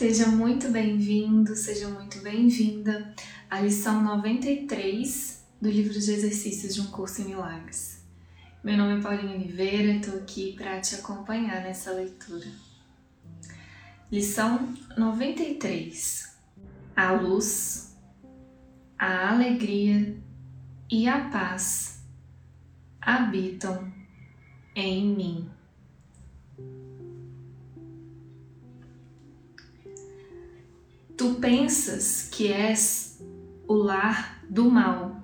Seja muito bem-vindo, seja muito bem-vinda à lição 93 do livro de exercícios de um curso em milagres. Meu nome é Paulinha Oliveira, estou aqui para te acompanhar nessa leitura. Lição 93: A luz, a alegria e a paz habitam em mim. Pensas que és o lar do mal,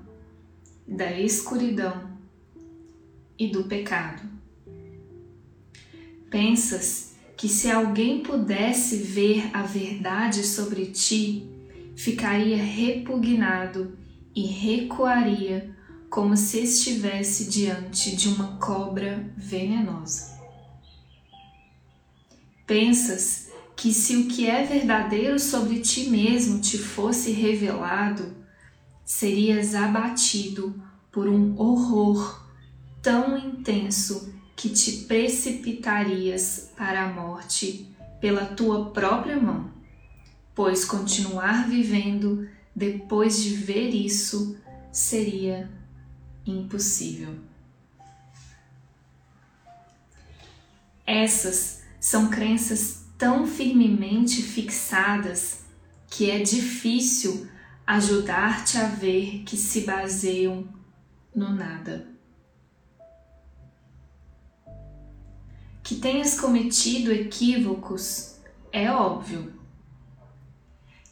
da escuridão e do pecado. Pensas que se alguém pudesse ver a verdade sobre ti, ficaria repugnado e recuaria como se estivesse diante de uma cobra venenosa. Pensas que se o que é verdadeiro sobre ti mesmo te fosse revelado, serias abatido por um horror tão intenso que te precipitarias para a morte pela tua própria mão, pois continuar vivendo depois de ver isso seria impossível. Essas são crenças tão firmemente fixadas que é difícil ajudar-te a ver que se baseiam no nada. Que tenhas cometido equívocos é óbvio.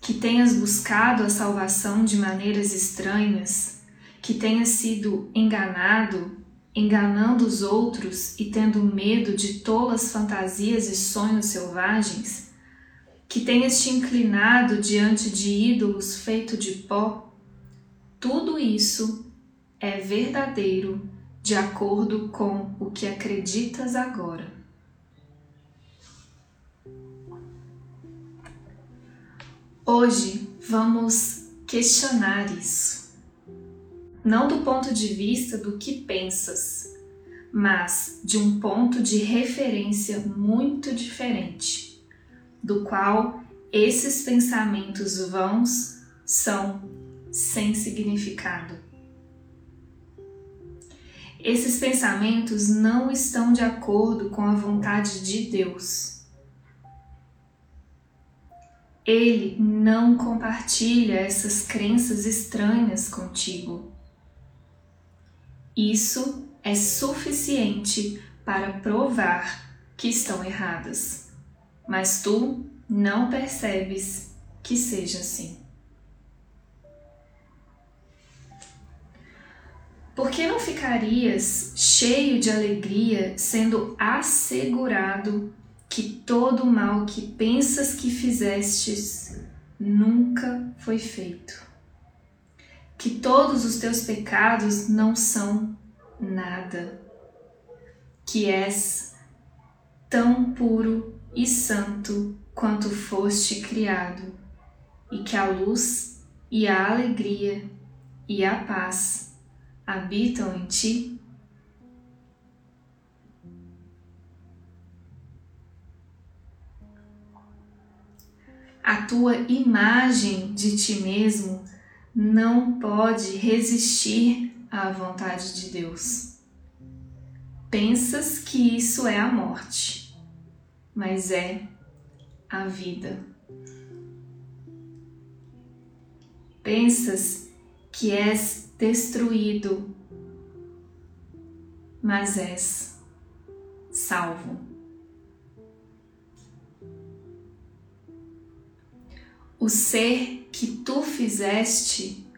Que tenhas buscado a salvação de maneiras estranhas, que tenhas sido enganado enganando os outros e tendo medo de tolas fantasias e sonhos selvagens? Que tenhas te inclinado diante de ídolos feito de pó? Tudo isso é verdadeiro de acordo com o que acreditas agora. Hoje vamos questionar isso não do ponto de vista do que pensas, mas de um ponto de referência muito diferente, do qual esses pensamentos vãos são sem significado. Esses pensamentos não estão de acordo com a vontade de Deus. Ele não compartilha essas crenças estranhas contigo. Isso é suficiente para provar que estão erradas, mas tu não percebes que seja assim. Por que não ficarias cheio de alegria sendo assegurado que todo o mal que pensas que fizestes nunca foi feito? Que todos os teus pecados não são nada, que és tão puro e santo quanto foste criado, e que a luz e a alegria e a paz habitam em ti? A tua imagem de ti mesmo não pode resistir à vontade de Deus. Pensas que isso é a morte, mas é a vida. Pensas que és destruído, mas és salvo. O ser que tu fizeste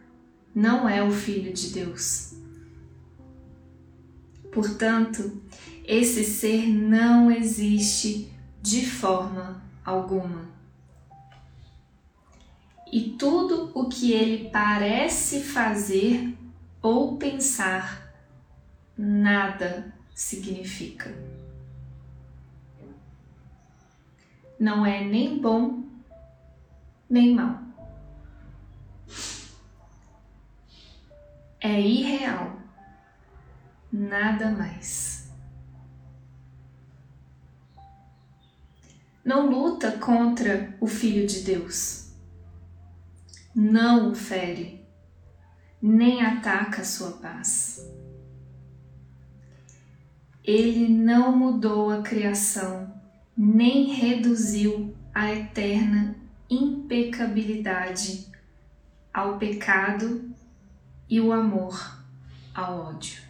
não é o Filho de Deus. Portanto, esse ser não existe de forma alguma. E tudo o que ele parece fazer ou pensar, nada significa. Não é nem bom nem mal. é irreal, nada mais. não luta contra o Filho de Deus, não o fere, nem ataca a sua paz. Ele não mudou a criação, nem reduziu a eterna impecabilidade ao pecado e o amor ao ódio.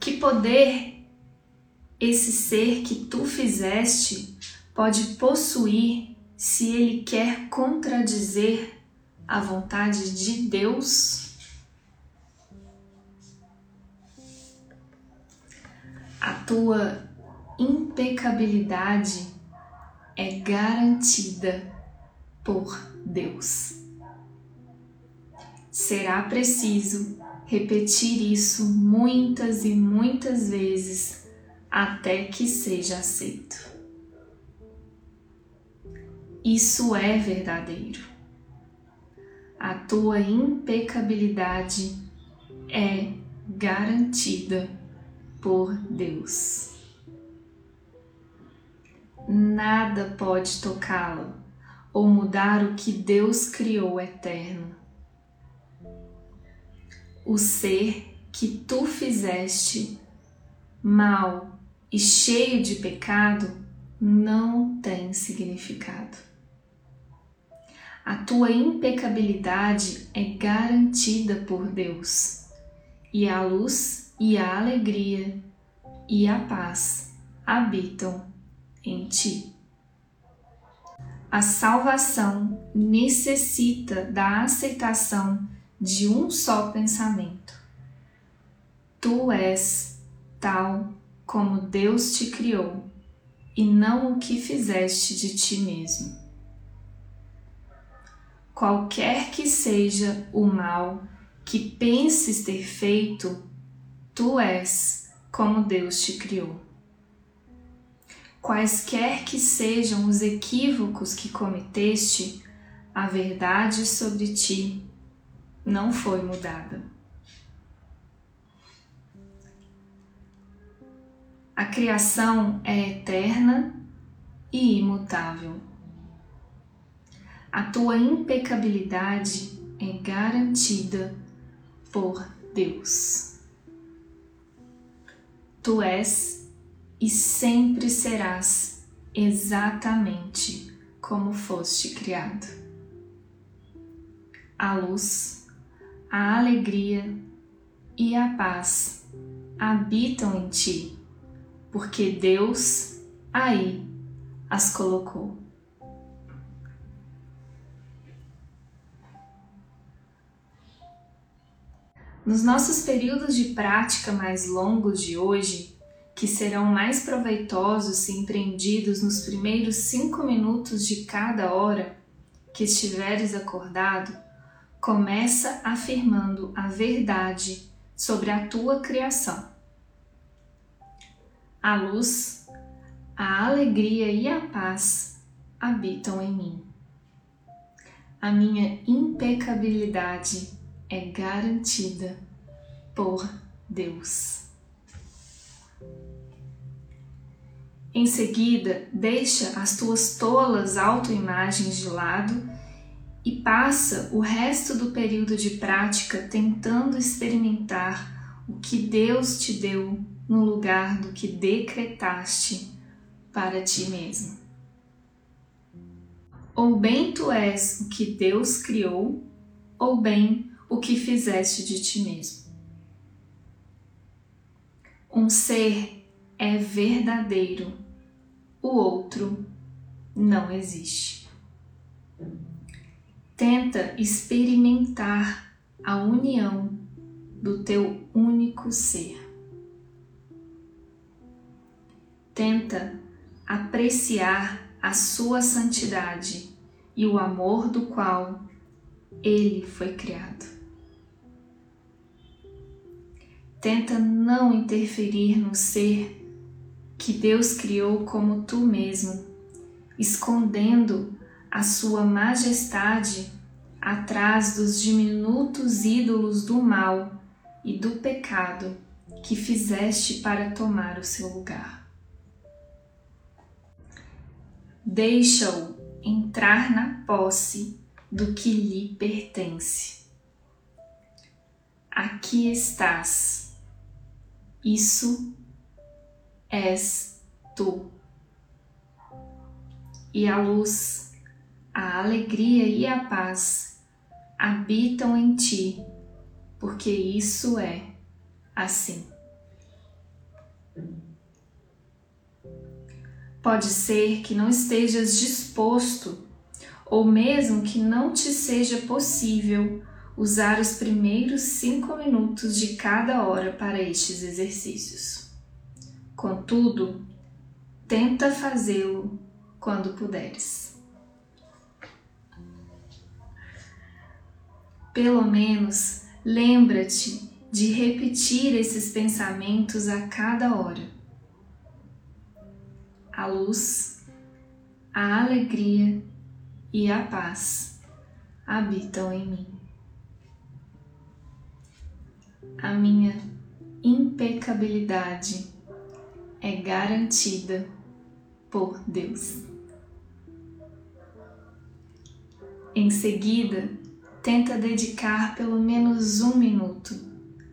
Que poder esse ser que tu fizeste pode possuir se ele quer contradizer a vontade de Deus? A tua impecabilidade é garantida por Deus. Será preciso repetir isso muitas e muitas vezes até que seja aceito. Isso é verdadeiro. A tua impecabilidade é garantida por Deus. Nada pode tocá-lo ou mudar o que Deus criou eterno o ser que tu fizeste mal e cheio de pecado não tem significado. A tua impecabilidade é garantida por Deus, e a luz e a alegria e a paz habitam em ti. A salvação necessita da aceitação de um só pensamento. Tu és tal como Deus te criou e não o que fizeste de ti mesmo. Qualquer que seja o mal que penses ter feito, tu és como Deus te criou. Quaisquer que sejam os equívocos que cometeste, a verdade sobre ti não foi mudada. A criação é eterna e imutável. A tua impecabilidade é garantida por Deus. Tu és e sempre serás exatamente como foste criado. A luz a alegria e a paz habitam em ti, porque Deus aí as colocou. Nos nossos períodos de prática mais longos de hoje, que serão mais proveitosos se empreendidos nos primeiros cinco minutos de cada hora que estiveres acordado, Começa afirmando a verdade sobre a tua criação. A luz, a alegria e a paz habitam em mim. A minha impecabilidade é garantida por Deus. Em seguida, deixa as tuas tolas autoimagens de lado e passa o resto do período de prática tentando experimentar o que Deus te deu no lugar do que decretaste para ti mesmo. Ou bem tu és o que Deus criou, ou bem o que fizeste de ti mesmo. Um ser é verdadeiro, o outro não existe. Tenta experimentar a união do teu único ser. Tenta apreciar a sua santidade e o amor do qual ele foi criado. Tenta não interferir no ser que Deus criou como tu mesmo, escondendo a sua majestade atrás dos diminutos ídolos do mal e do pecado que fizeste para tomar o seu lugar. deixa-o entrar na posse do que lhe pertence. Aqui estás, isso és tu. E a luz, a alegria e a paz habitam em ti, porque isso é assim. Pode ser que não estejas disposto, ou mesmo que não te seja possível usar os primeiros cinco minutos de cada hora para estes exercícios. Contudo, tenta fazê-lo quando puderes. Pelo menos lembra-te de repetir esses pensamentos a cada hora a luz, a alegria e a paz habitam em mim. A minha impecabilidade é garantida por Deus. Em seguida, tenta dedicar pelo menos um minuto,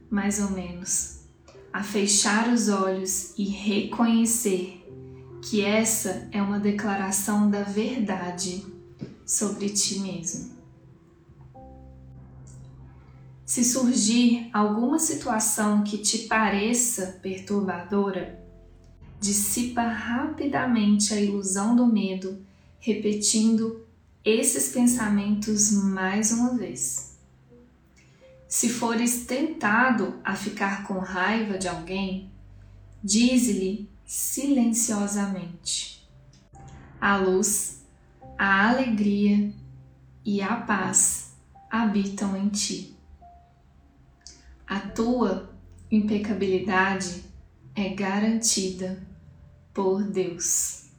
mais ou menos, a fechar os olhos e reconhecer que essa é uma declaração da verdade sobre ti mesmo. Se surgir alguma situação que te pareça perturbadora, dissipa rapidamente a ilusão do medo, repetindo esses pensamentos mais uma vez. Se fores tentado a ficar com raiva de alguém, dize-lhe silenciosamente. A luz, a alegria e a paz habitam em ti. A tua impecabilidade é garantida por Deus.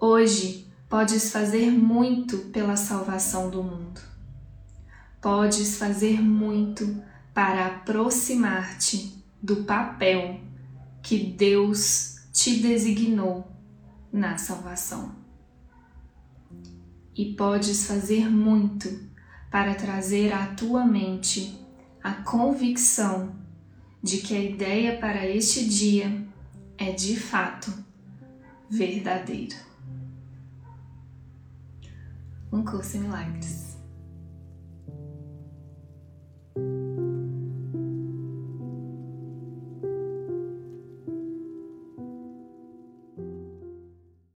Hoje podes fazer muito pela salvação do mundo. Podes fazer muito para aproximar-te do papel que Deus te designou na salvação. E podes fazer muito para trazer à tua mente a convicção de que a ideia para este dia é de fato verdadeira. Um curso em milagres.